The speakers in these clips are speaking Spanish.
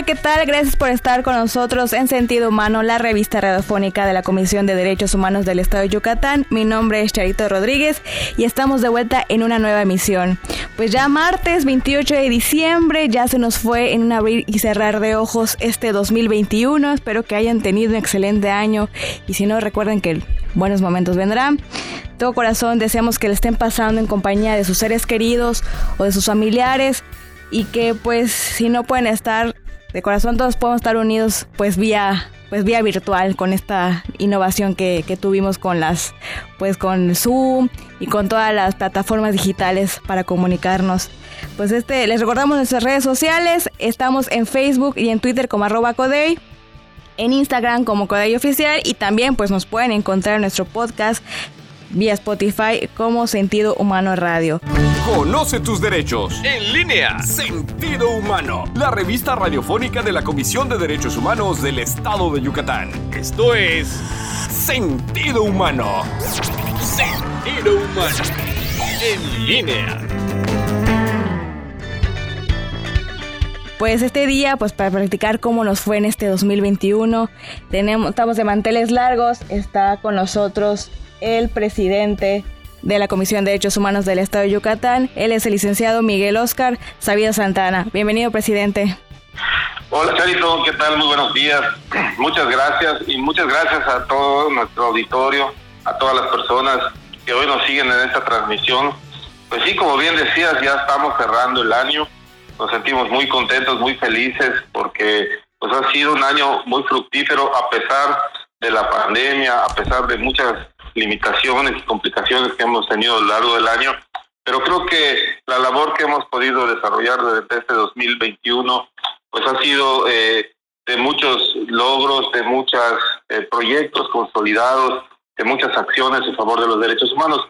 Hola, ¿qué tal? Gracias por estar con nosotros en Sentido Humano, la revista radiofónica de la Comisión de Derechos Humanos del Estado de Yucatán. Mi nombre es Charito Rodríguez y estamos de vuelta en una nueva emisión. Pues ya martes 28 de diciembre, ya se nos fue en un abrir y cerrar de ojos este 2021. Espero que hayan tenido un excelente año y si no, recuerden que buenos momentos vendrán todo corazón deseamos que le estén pasando en compañía de sus seres queridos o de sus familiares y que pues si no pueden estar de corazón todos podemos estar unidos pues vía pues vía virtual con esta innovación que, que, tuvimos con las pues con Zoom y con todas las plataformas digitales para comunicarnos. Pues este les recordamos nuestras redes sociales, estamos en Facebook y en Twitter como arroba Codey, en Instagram como Codey Oficial y también pues nos pueden encontrar en nuestro podcast vía Spotify como Sentido Humano Radio. Conoce tus derechos. En línea. Sentido Humano. La revista radiofónica de la Comisión de Derechos Humanos del Estado de Yucatán. Esto es Sentido Humano. Sentido Humano. En línea. Pues este día, pues para practicar cómo nos fue en este 2021, tenemos, estamos de manteles largos, está con nosotros el presidente de la Comisión de Derechos Humanos del Estado de Yucatán. Él es el licenciado Miguel Oscar Sabida Santana. Bienvenido, presidente. Hola, Charito, ¿qué tal? Muy buenos días. Muchas gracias y muchas gracias a todo nuestro auditorio, a todas las personas que hoy nos siguen en esta transmisión. Pues sí, como bien decías, ya estamos cerrando el año. Nos sentimos muy contentos, muy felices porque pues ha sido un año muy fructífero a pesar de la pandemia, a pesar de muchas limitaciones y complicaciones que hemos tenido a lo largo del año, pero creo que la labor que hemos podido desarrollar desde este 2021 pues ha sido eh, de muchos logros, de muchos eh, proyectos consolidados, de muchas acciones en favor de los derechos humanos.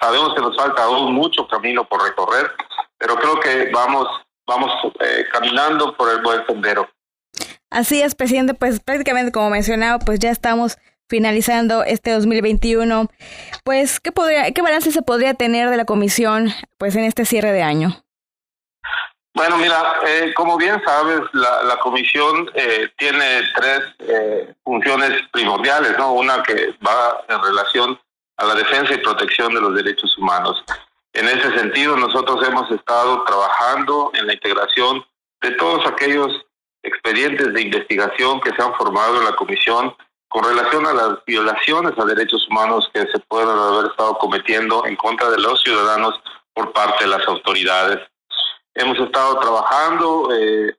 Sabemos que nos falta aún mucho camino por recorrer, pero creo que vamos, vamos eh, caminando por el buen sendero. Así es, presidente, pues prácticamente como mencionaba, pues ya estamos finalizando este 2021, pues ¿qué, podría, qué balance se podría tener de la comisión pues en este cierre de año? Bueno, mira, eh, como bien sabes, la, la comisión eh, tiene tres eh, funciones primordiales, ¿no? Una que va en relación a la defensa y protección de los derechos humanos. En ese sentido, nosotros hemos estado trabajando en la integración de todos aquellos expedientes de investigación que se han formado en la comisión con relación a las violaciones a derechos humanos que se pueden haber estado cometiendo en contra de los ciudadanos por parte de las autoridades. Hemos estado trabajando eh,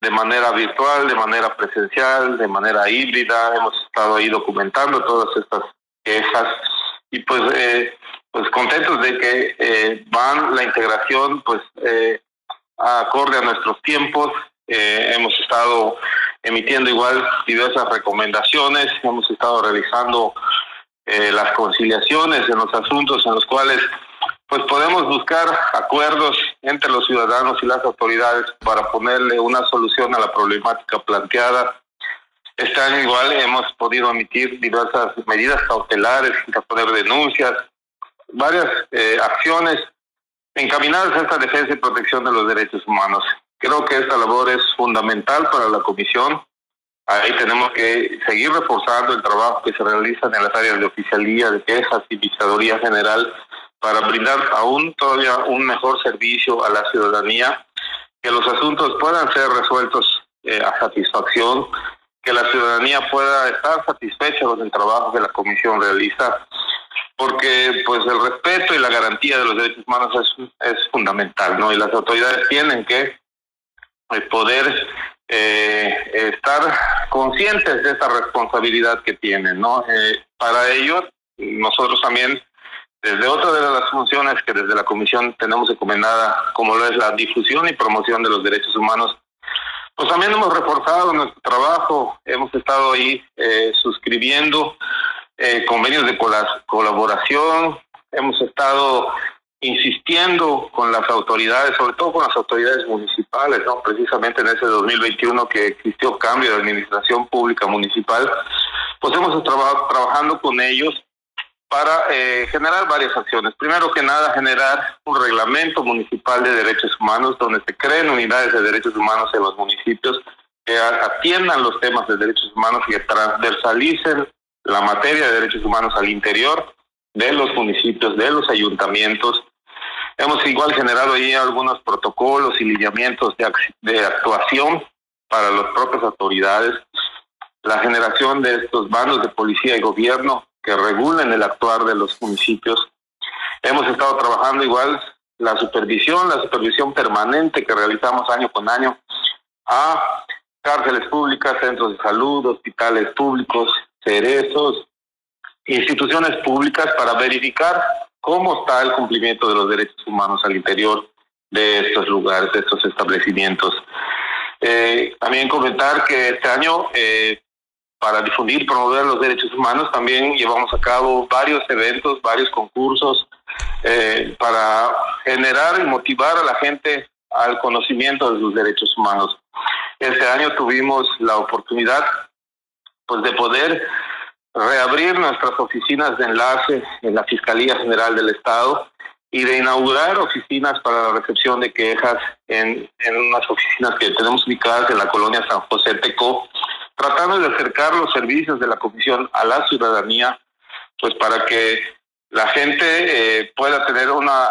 de manera virtual, de manera presencial, de manera híbrida, hemos estado ahí documentando todas estas quejas y pues eh, pues contentos de que eh, van la integración pues acorde a nuestros tiempos. hemos estado emitiendo igual diversas recomendaciones, hemos estado realizando eh, las conciliaciones en los asuntos en los cuales pues podemos buscar acuerdos entre los ciudadanos y las autoridades para ponerle una solución a la problemática planteada. Este año igual hemos podido emitir diversas medidas cautelares, poner denuncias, varias eh, acciones encaminadas a esta defensa y protección de los derechos humanos. Creo que esta labor es fundamental para la comisión. Ahí tenemos que seguir reforzando el trabajo que se realiza en las áreas de oficialía, de quejas y visaduría general para brindar aún todavía un mejor servicio a la ciudadanía, que los asuntos puedan ser resueltos eh, a satisfacción, que la ciudadanía pueda estar satisfecha con el trabajo que la comisión realiza, porque pues el respeto y la garantía de los derechos humanos es, fundamental, ¿no? Y las autoridades tienen que poder eh, estar conscientes de esa responsabilidad que tienen, ¿no? Eh, para ello, nosotros también, desde otra de las funciones que desde la Comisión tenemos encomendada, como lo es la difusión y promoción de los derechos humanos, pues también hemos reforzado nuestro trabajo, hemos estado ahí eh, suscribiendo eh, convenios de colaboración, hemos estado insistiendo con las autoridades, sobre todo con las autoridades municipales, ¿no? precisamente en ese 2021 que existió cambio de administración pública municipal, pues hemos estado trabajando con ellos para eh, generar varias acciones. Primero que nada, generar un reglamento municipal de derechos humanos donde se creen unidades de derechos humanos en los municipios que atiendan los temas de derechos humanos y que transversalicen la materia de derechos humanos al interior de los municipios, de los ayuntamientos. Hemos igual generado ahí algunos protocolos y lineamientos de, de actuación para las propias autoridades, la generación de estos bandos de policía y gobierno que regulen el actuar de los municipios. Hemos estado trabajando igual la supervisión, la supervisión permanente que realizamos año con año a cárceles públicas, centros de salud, hospitales públicos, cerezos, instituciones públicas para verificar cómo está el cumplimiento de los derechos humanos al interior de estos lugares, de estos establecimientos. Eh, también comentar que este año, eh, para difundir y promover los derechos humanos, también llevamos a cabo varios eventos, varios concursos eh, para generar y motivar a la gente al conocimiento de sus derechos humanos. Este año tuvimos la oportunidad pues de poder reabrir nuestras oficinas de enlace en la Fiscalía General del Estado y de inaugurar oficinas para la recepción de quejas en, en unas oficinas que tenemos ubicadas en la colonia San José Teco, tratando de acercar los servicios de la Comisión a la ciudadanía, pues para que la gente eh, pueda tener una,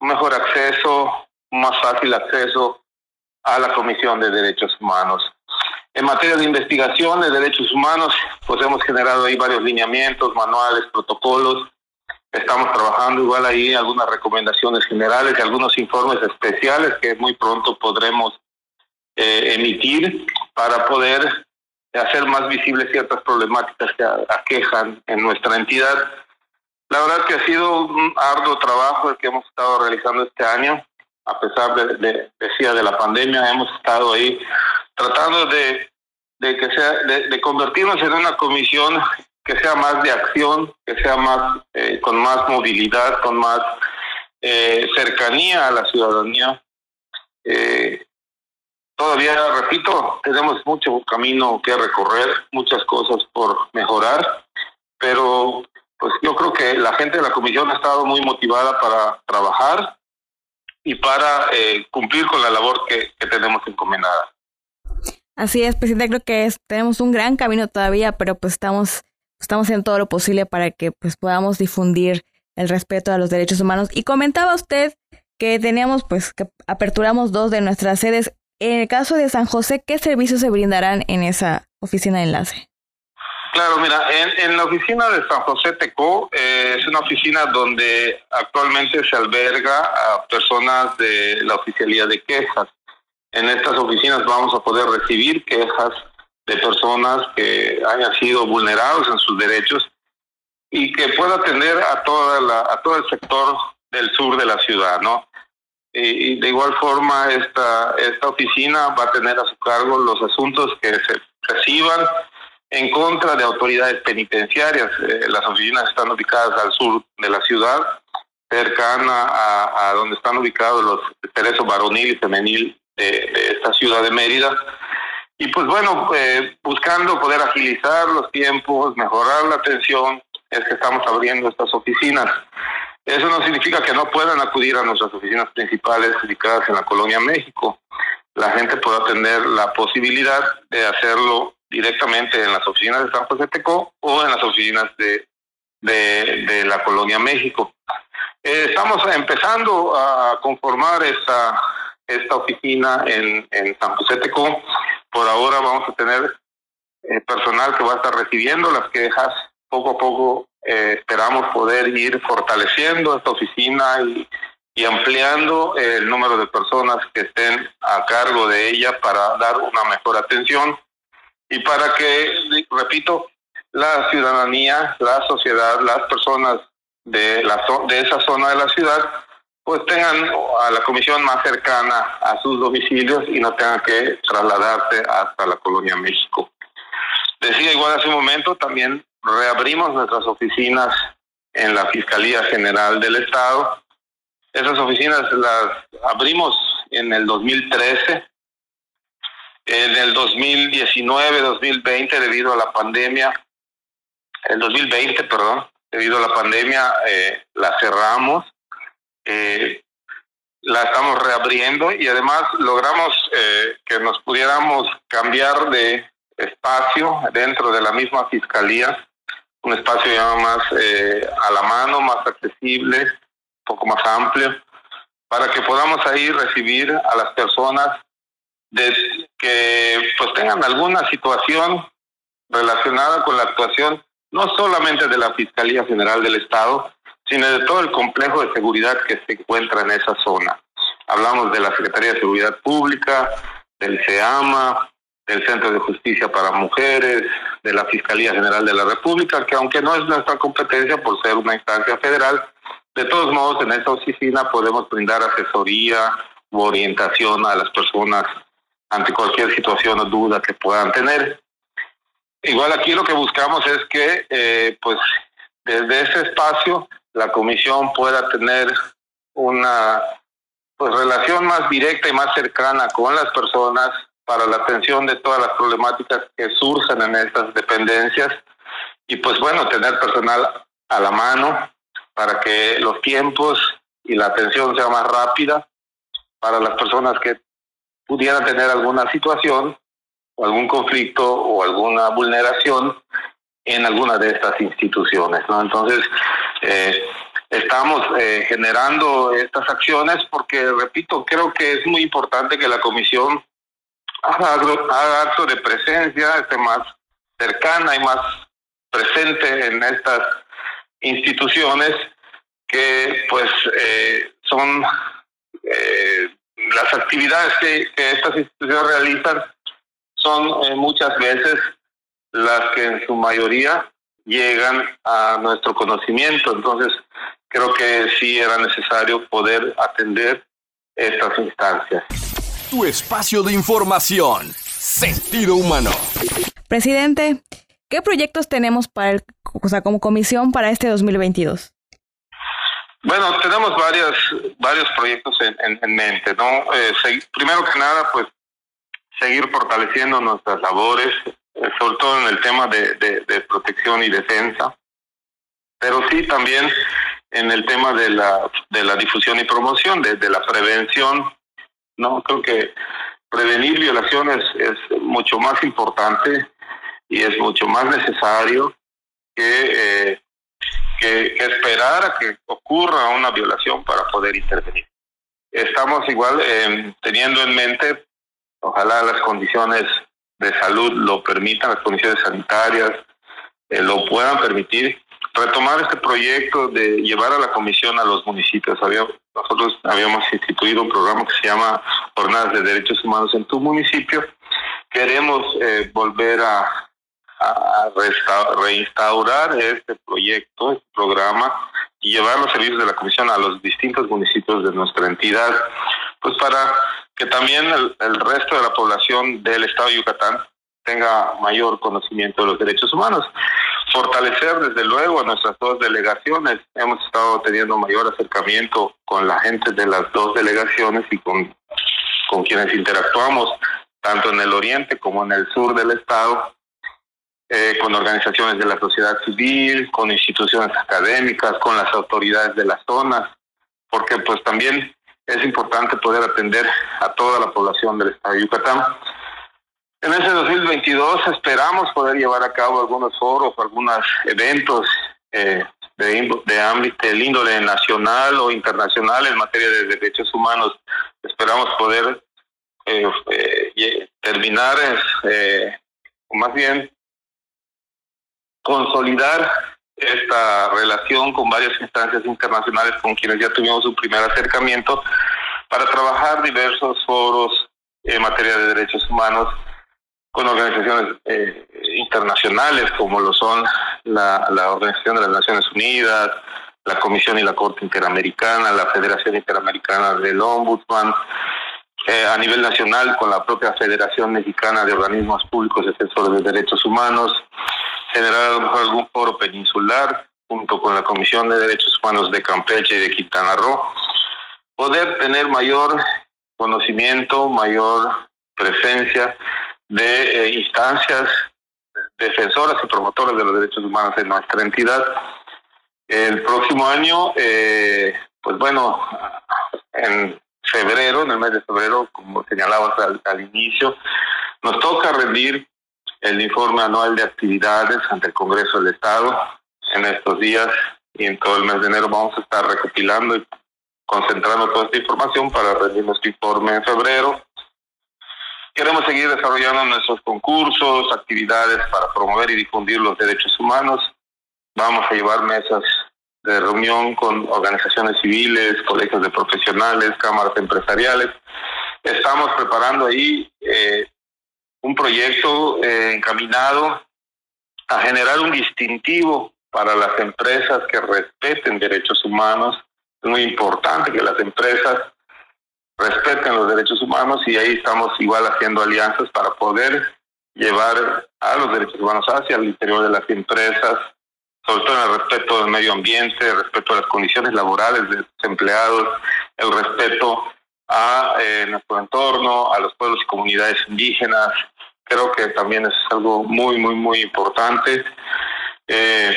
un mejor acceso, más fácil acceso a la Comisión de Derechos Humanos. En materia de investigación de derechos humanos, pues hemos generado ahí varios lineamientos, manuales, protocolos. Estamos trabajando igual ahí algunas recomendaciones generales y algunos informes especiales que muy pronto podremos eh, emitir para poder hacer más visibles ciertas problemáticas que aquejan en nuestra entidad. La verdad que ha sido un arduo trabajo el que hemos estado realizando este año, a pesar de, decía, de la pandemia, hemos estado ahí tratando de, de que sea, de, convertirnos en una comisión que sea más de acción, que sea más eh, con más movilidad, con más eh, cercanía a la ciudadanía. Eh, todavía, repito, tenemos mucho camino que recorrer, muchas cosas por mejorar, pero pues yo creo que la gente de la comisión ha estado muy motivada para trabajar y para cumplir con la labor que tenemos encomendada. Así es, presidente, creo que tenemos un gran camino todavía, pero pues estamos, estamos haciendo todo lo posible para que pues podamos difundir el respeto a los derechos humanos. Y comentaba usted que teníamos, pues, que aperturamos dos de nuestras sedes. En el caso de San José, ¿qué servicios se brindarán en esa oficina de enlace? Claro, mira, en, la oficina de San José Teco eh, es una oficina donde actualmente se alberga a personas de la oficialía de quejas. En estas oficinas vamos a poder recibir quejas de personas que hayan sido vulnerados en sus derechos y que pueda atender a toda la, a todo el sector del sur de la ciudad, ¿no? Y, de igual forma esta esta oficina va a tener a su cargo los asuntos que se reciban en contra de autoridades penitenciarias. Eh, las oficinas están ubicadas al sur de la ciudad, cercana a, a donde están ubicados los teresos varonil y femenil de, esta ciudad de Mérida. Y pues bueno, eh, buscando poder agilizar los tiempos, mejorar la atención, es que estamos abriendo estas oficinas. Eso no significa que no puedan acudir a nuestras oficinas principales ubicadas en la Colonia México. La gente pueda tener la posibilidad de hacerlo directamente en las oficinas de San José Teco o en las oficinas de, de, la Colonia México. Eh, estamos empezando a conformar esta, esta oficina en, en San José Teco. Por ahora vamos a tener eh, personal que va a estar recibiendo las quejas. Poco a poco eh, esperamos poder ir fortaleciendo esta oficina y, y ampliando el número de personas que estén a cargo de ella para dar una mejor atención y para que, repito, la ciudadanía, la sociedad, las personas de, la, de esa zona de la ciudad pues tengan a la comisión más cercana a sus domicilios y no tengan que trasladarse hasta la colonia México. Decía igual hace un momento, también reabrimos nuestras oficinas en la Fiscalía General del Estado. Esas oficinas las abrimos en el 2013. En el 2019, 2020, debido a la pandemia, el 2020, perdón, debido a la pandemia, eh, la cerramos eh, la estamos reabriendo y además logramos eh, que nos pudiéramos cambiar de espacio dentro de la misma fiscalía, un espacio ya más eh, a la mano, más accesible, un poco más amplio, para que podamos ahí recibir a las personas que pues tengan alguna situación relacionada con la actuación no solamente de la Fiscalía General del Estado, sino de todo el complejo de seguridad que se encuentra en esa zona. Hablamos de la Secretaría de Seguridad Pública, del SEAMA, del Centro de Justicia para Mujeres, de la Fiscalía General de la República, que aunque no es nuestra competencia por ser una instancia federal, de todos modos en esa oficina podemos brindar asesoría u orientación a las personas ante cualquier situación o duda que puedan tener. Igual aquí lo que buscamos es que, eh, pues, desde ese espacio la comisión pueda tener una pues relación más directa y más cercana con las personas para la atención de todas las problemáticas que surgen en estas dependencias y pues bueno, tener personal a la mano para que los tiempos y la atención sea más rápida para las personas que pudieran tener alguna situación o algún conflicto o alguna vulneración en alguna de estas instituciones, ¿no? Entonces, eh, estamos eh, generando estas acciones porque, repito, creo que es muy importante que la comisión haga, haga acto de presencia, esté más cercana y más presente en estas instituciones que pues eh, son eh, las actividades que, estas instituciones realizan son eh, muchas veces las que en su mayoría llegan a nuestro conocimiento. Entonces, creo que sí era necesario poder atender estas instancias. Tu espacio de información, sentido humano. Presidente, ¿qué proyectos tenemos para el, o sea, como comisión para este 2022? Bueno, tenemos varios, varios proyectos en, en, mente, ¿no? Eh, primero que nada, pues seguir fortaleciendo nuestras labores, sobre todo en el tema de, de, protección y defensa, pero sí también en el tema de la, de la difusión y promoción, de, la prevención, ¿no? Creo que prevenir violaciones es mucho más importante y es mucho más necesario que, eh, que, que, esperar a que ocurra una violación para poder intervenir. Estamos igual eh, teniendo en mente, ojalá las condiciones de salud lo permitan, las condiciones sanitarias eh, lo puedan permitir, retomar este proyecto de llevar a la comisión a los municipios. nosotros habíamos instituido un programa que se llama Jornadas de Derechos Humanos en tu municipio. Queremos eh, volver a reinstaurar este proyecto, este programa, y llevar los servicios de la comisión a los distintos municipios de nuestra entidad, pues para que también el, resto de la población del estado de Yucatán tenga mayor conocimiento de los derechos humanos fortalecer desde luego a nuestras dos delegaciones. Hemos estado teniendo mayor acercamiento con la gente de las dos delegaciones y con, con quienes interactuamos, tanto en el oriente como en el sur del estado, eh, con organizaciones de la sociedad civil, con instituciones académicas, con las autoridades de las zonas, porque pues también es importante poder atender a toda la población del estado de Yucatán. En ese 2022 esperamos poder llevar a cabo algunos foros, algunos eventos eh, de, de ámbito del índole nacional o internacional en materia de derechos humanos. Esperamos poder eh, eh, terminar, eh, o más bien consolidar esta relación con varias instancias internacionales con quienes ya tuvimos un primer acercamiento para trabajar diversos foros en materia de derechos humanos con organizaciones eh, internacionales como lo son la, Organización de las Naciones Unidas, la Comisión y la Corte Interamericana, la Federación Interamericana del Ombudsman, eh, a nivel nacional con la propia Federación Mexicana de Organismos Públicos Defensores de Derechos Humanos, generar a lo mejor algún foro peninsular junto con la Comisión de Derechos Humanos de Campeche y de Quintana Roo, poder tener mayor conocimiento, mayor presencia de eh, instancias defensoras y promotoras de los derechos humanos en nuestra entidad. El próximo año, eh, pues bueno, en febrero, en el mes de febrero, como señalabas al, al inicio, nos toca rendir el informe anual de actividades ante el Congreso del Estado. En estos días y en todo el mes de enero vamos a estar recopilando y concentrando toda esta información para rendir nuestro informe en febrero. Queremos seguir desarrollando nuestros concursos, actividades para promover y difundir los derechos humanos. Vamos a llevar mesas de reunión con organizaciones civiles, colegios de profesionales, cámaras empresariales. Estamos preparando ahí eh, un proyecto eh, encaminado a generar un distintivo para las empresas que respeten derechos humanos. Es muy importante que las empresas respeten los derechos humanos y ahí estamos igual haciendo alianzas para poder llevar a los derechos humanos hacia el interior de las empresas, sobre todo en el respeto del medio ambiente, el respeto a las condiciones laborales de los empleados, el respeto a eh, nuestro entorno, a los pueblos y comunidades indígenas. Creo que también es algo muy, muy, muy importante. Eh,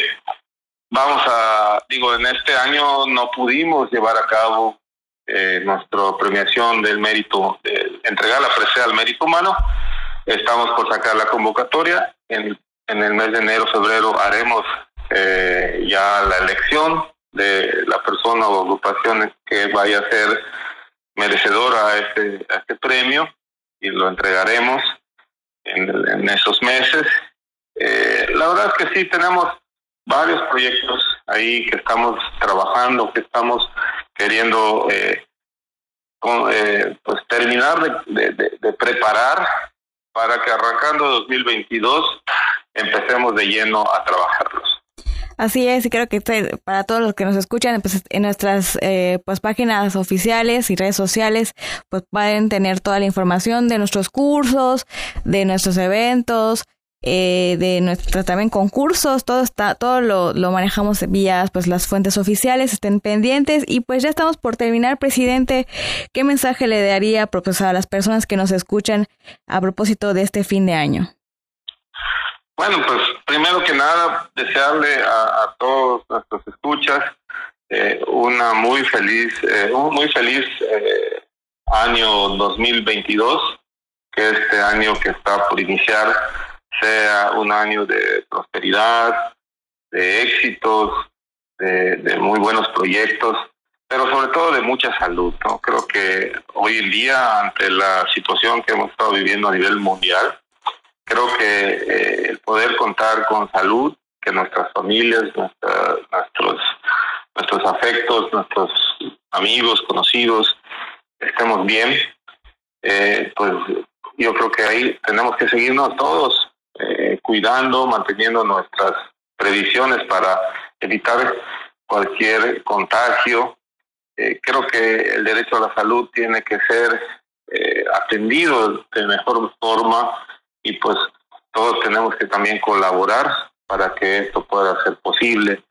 vamos a, digo, en este año no pudimos llevar a cabo eh, nuestra premiación del mérito, entregar la presea al mérito humano. Estamos por sacar la convocatoria. En, en el mes de enero, febrero haremos eh, ya la elección de la persona o agrupación que vaya a ser merecedora a este, a este premio y lo entregaremos en, esos meses. Eh, la verdad es que sí tenemos varios proyectos ahí que estamos trabajando, que estamos queriendo eh, eh, pues terminar de, de, de, preparar para que arrancando 2022 empecemos de lleno a trabajarlos. Así es, y creo que para todos los que nos escuchan, pues en nuestras eh, pues páginas oficiales y redes sociales, pues pueden tener toda la información de nuestros cursos, de nuestros eventos, eh, de nuestros también concursos, todo está, todo lo, lo manejamos vía pues las fuentes oficiales, estén pendientes y pues ya estamos por terminar, presidente. ¿Qué mensaje le daría pues, a las personas que nos escuchan a propósito de este fin de año? Bueno, pues primero que nada, desearle a, a todos nuestros escuchas eh, una muy feliz, eh, un muy feliz eh, año 2022, que este año que está por iniciar sea un año de prosperidad, de éxitos, de, de muy buenos proyectos, pero sobre todo de mucha salud. ¿no? Creo que hoy en día, ante la situación que hemos estado viviendo a nivel mundial, creo que eh, el poder contar con salud, que nuestras familias, nuestra, nuestros, nuestros afectos, nuestros amigos, conocidos, estemos bien, eh, pues yo creo que ahí tenemos que seguirnos todos eh, cuidando, manteniendo nuestras previsiones para evitar cualquier contagio. Creo que el derecho a la salud tiene que ser atendido de mejor forma y pues todos tenemos que también colaborar para que esto pueda ser posible.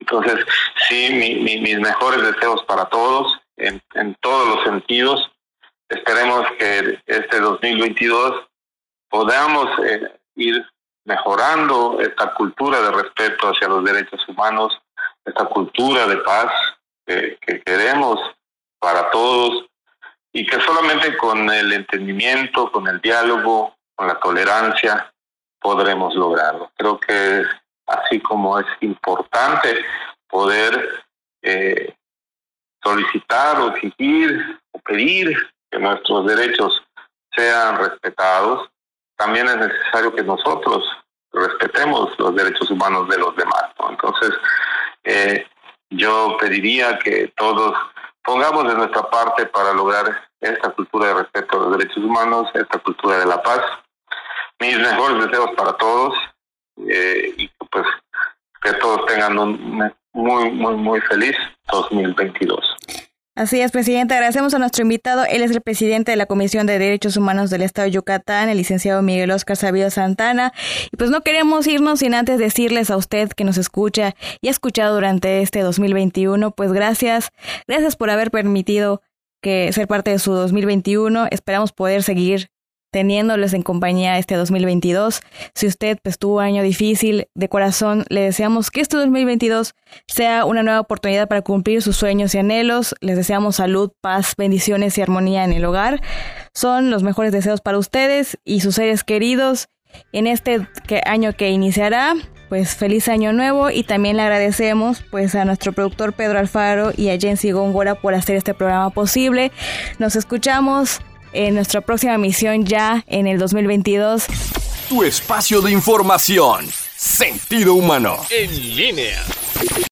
Entonces, sí, mi, mi, mis mejores deseos para todos, en, en todos los sentidos. Esperemos que este 2022 podamos eh, ir mejorando esta cultura de respeto hacia los derechos humanos, esta cultura de paz que queremos para todos y que solamente con el entendimiento, con el diálogo, con la tolerancia, podremos lograrlo. Creo que así como es importante poder eh, solicitar o exigir o pedir que nuestros derechos sean respetados, también es necesario que nosotros respetemos los derechos humanos de los demás. Entonces, eh, yo pediría que todos pongamos de nuestra parte para lograr esta cultura de respeto a los derechos humanos, esta cultura de la paz. Mis mejores deseos para todos eh, y pues que todos tengan un muy, muy, muy feliz 2022. Así es, presidente. Agradecemos a nuestro invitado. Él es el presidente de la Comisión de Derechos Humanos del Estado de Yucatán, el licenciado Miguel Oscar Sabio Santana. Y pues no queremos irnos sin antes decirles a usted que nos escucha y ha escuchado durante este 2021, pues gracias, gracias por haber permitido que ser parte de su 2021. Esperamos poder seguir teniéndoles en compañía este 2022. Si usted pues, tuvo un año difícil, de corazón le deseamos que este 2022 sea una nueva oportunidad para cumplir sus sueños y anhelos. Les deseamos salud, paz, bendiciones y armonía en el hogar. Son los mejores deseos para ustedes y sus seres queridos en este año que iniciará pues feliz año nuevo y también le agradecemos pues a nuestro productor Pedro Alfaro y a Jensi Góngora por hacer este programa posible. Nos escuchamos en nuestra próxima misión ya en el 2022. Tu espacio de información, sentido humano, en línea.